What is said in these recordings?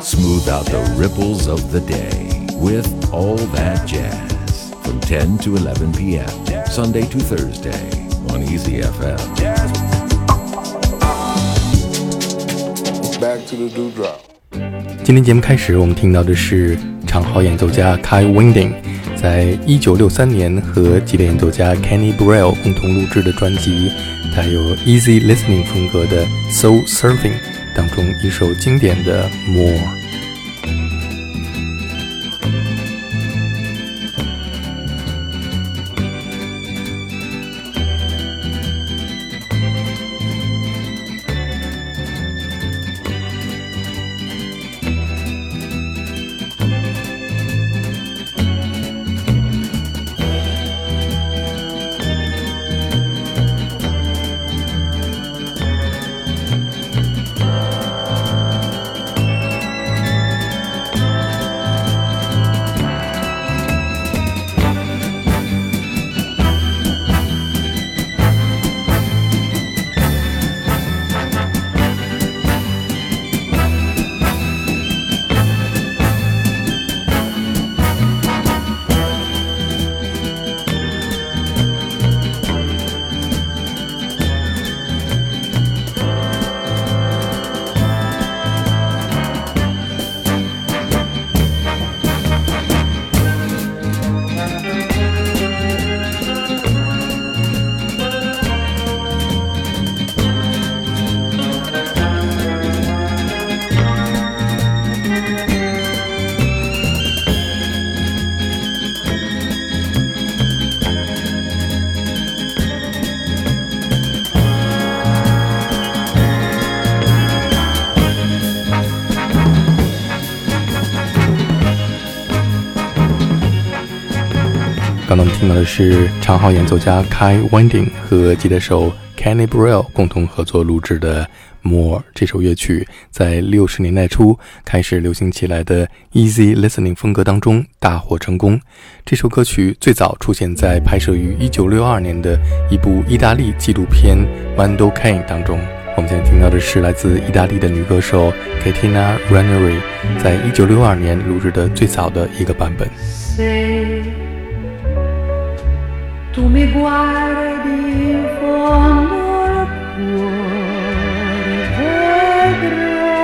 Smooth out the ripples of the day with all that jazz from 10 to 11 p.m. Sunday to Thursday on Easy FM. Back to the dewdrop. 今天节目开始，我们听到的是长号演奏家 Kai Winding 在一九六三年和吉他演奏家 Kenny Burrell 共同录制的专辑，带有 Easy Listening 风格的 Soul Surfing 当中一首经典的 More。是长号演奏家 Kai Winding 和吉他手 Kenny Burrell 共同合作录制的《More》这首乐曲，在六十年代初开始流行起来的 Easy Listening 风格当中大获成功。这首歌曲最早出现在拍摄于1962年的一部意大利纪录片《Mando Can》当中。我们现在听到的是来自意大利的女歌手 Katina Ranieri 在1962年录制的最早的一个版本。Tu mi guardi in fondo al cuore vedrai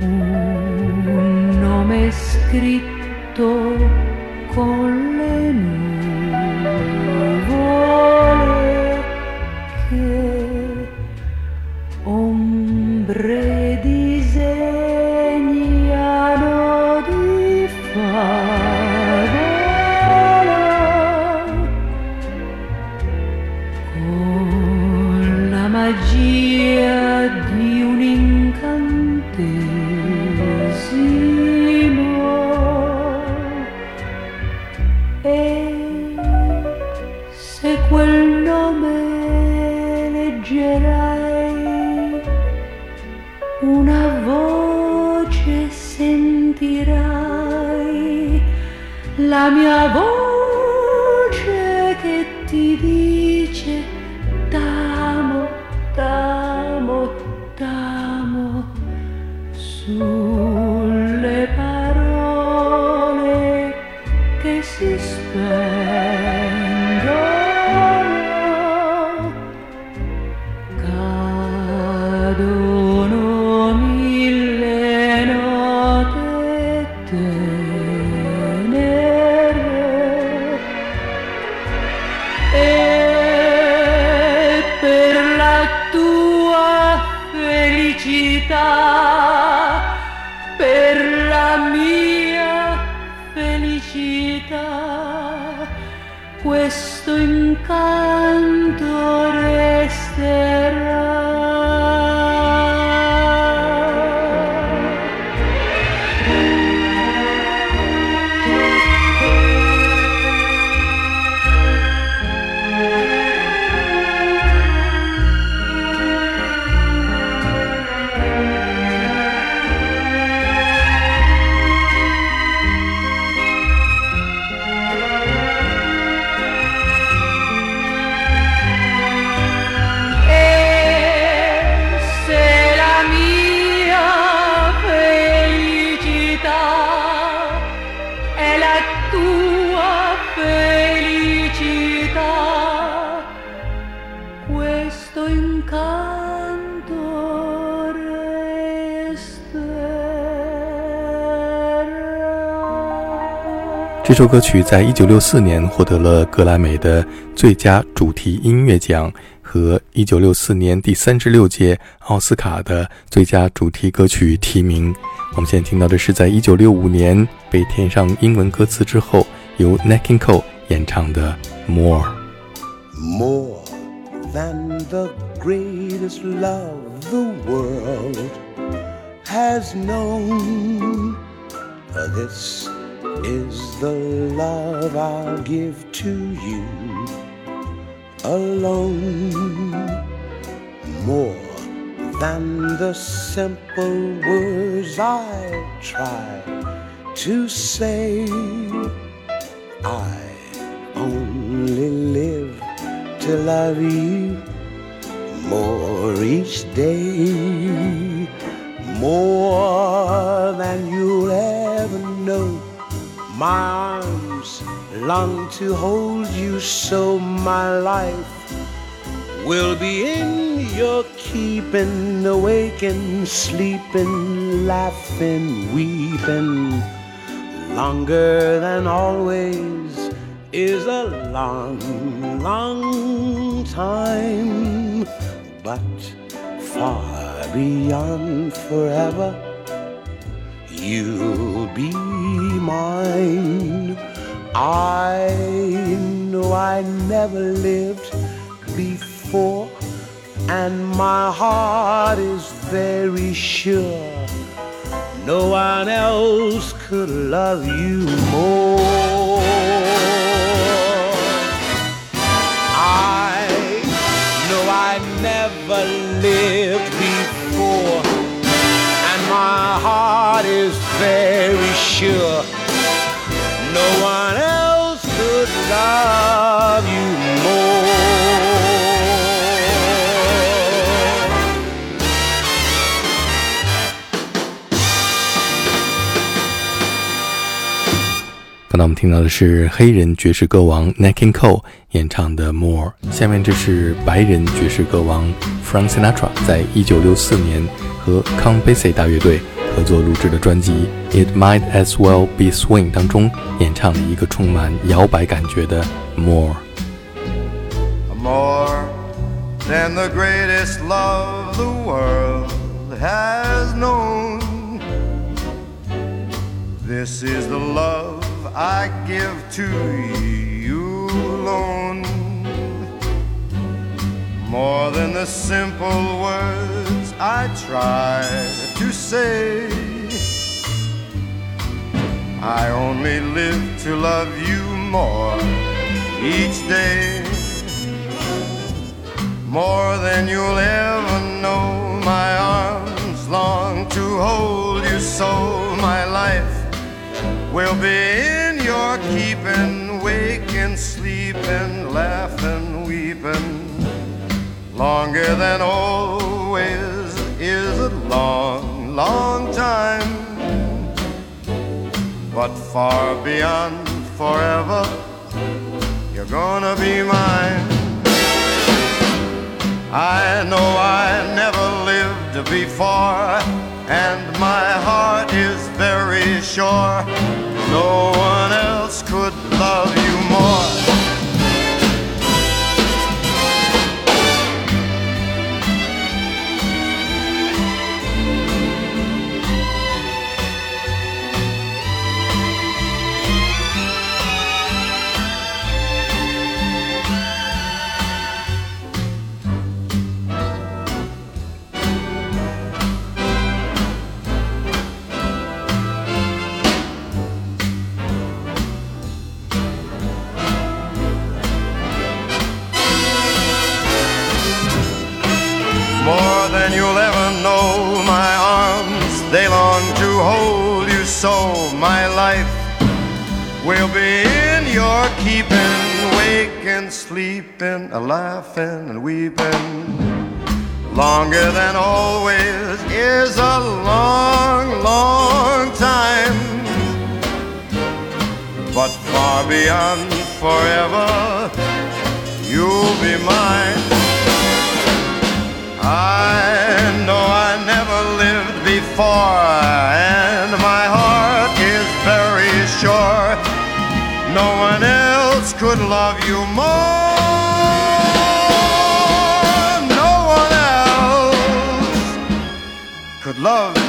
un nome scritto con 这首歌曲在一九六四年获得了格莱美的最佳主题音乐奖和一九六四年第三十六届奥斯卡的最佳主题歌曲提名。我们现在听到的是在一九六五年被填上英文歌词之后，由 n a k i n Cole 演唱的《More》。More than the greatest love the world has known. This is the love I'll give to you alone. More than the simple words I try to say. I only live to love you more each day, more than you'll ever my arms long to hold you so my life will be in your keeping, awaking, sleeping, laughing, weeping. Longer than always is a long, long time, but far beyond forever you'll be mine. I know I never lived before, and my heart is very sure no one else could love you more. I know I never lived before my heart is very sure no one else could love you more. 刚才我们听到的是黑人爵士歌王 n a k i n Cole 演唱的《More》，下面这是白人爵士歌王 Frank Sinatra 在一九六四年。和 Count Basie 大乐队合作录制的专辑《It Might As Well Be Swing》当中演唱了一个充满摇摆感觉的《More》。More than the greatest love the world has known. This is the love I give to you alone. More than the simple words I try to say. I only live to love you more each day. More than you'll ever know. My arms long to hold you so. My life will be in your keeping, waking, sleeping, laughing, weeping. Longer than always is a long, long time, but far beyond forever, you're gonna be mine. I know I never lived before, and my heart in your keeping, waking, sleeping, a laughing and weeping. Longer than always is a long, long time, but far beyond forever, you'll be mine. I know I never lived before, and my heart is very sure no one else could love you more. No one else could love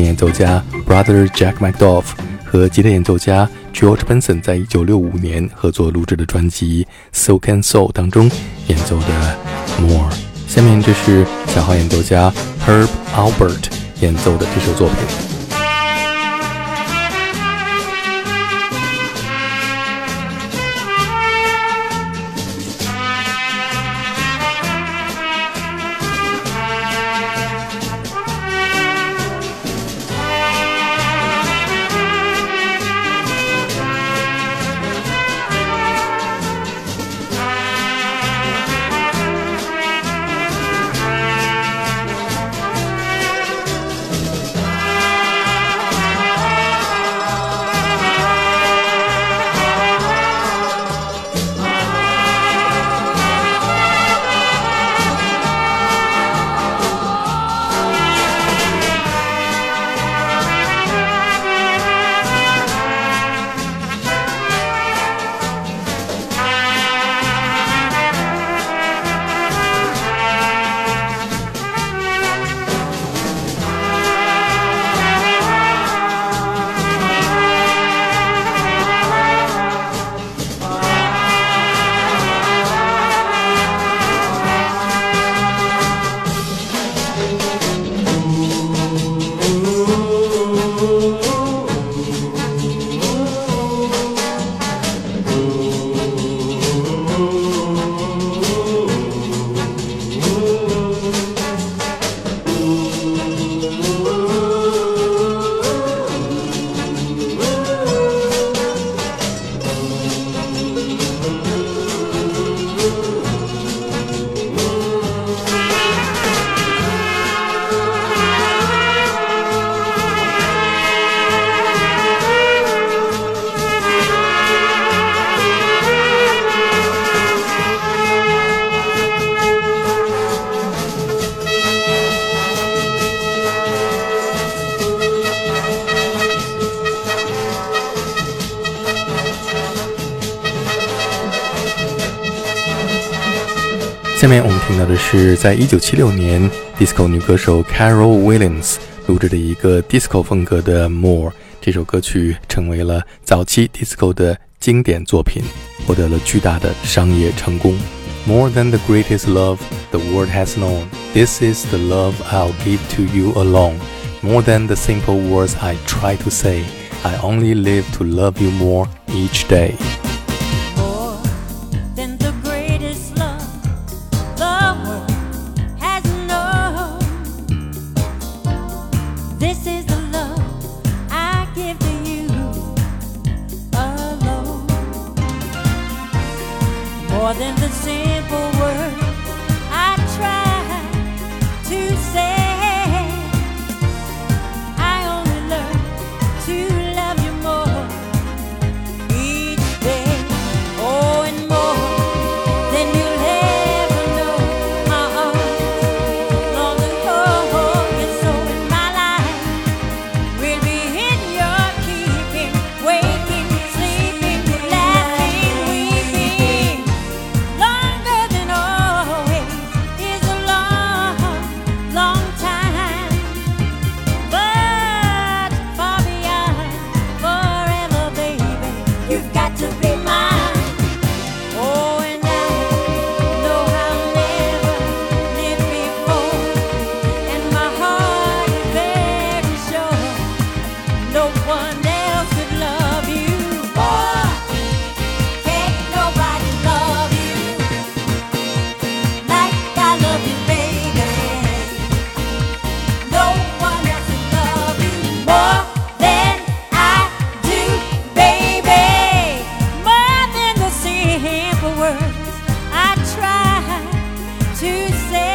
演奏家 Brother Jack McDuff 和吉他演奏家 George Benson 在一九六五年合作录制的专辑《So Can Soul》当中演奏的《More》。下面这是小号演奏家 Herb Albert 演奏的这首作品。下面我们听到的是，在一九七六年，disco 女歌手 Carol Williams 录制的一个 disco 风格的《More》。这首歌曲成为了早期 disco 的经典作品，获得了巨大的商业成功。More than the greatest love the world has known, this is the love I'll give to you alone. More than the simple words I try to say, I only live to love you more each day. words I try to say.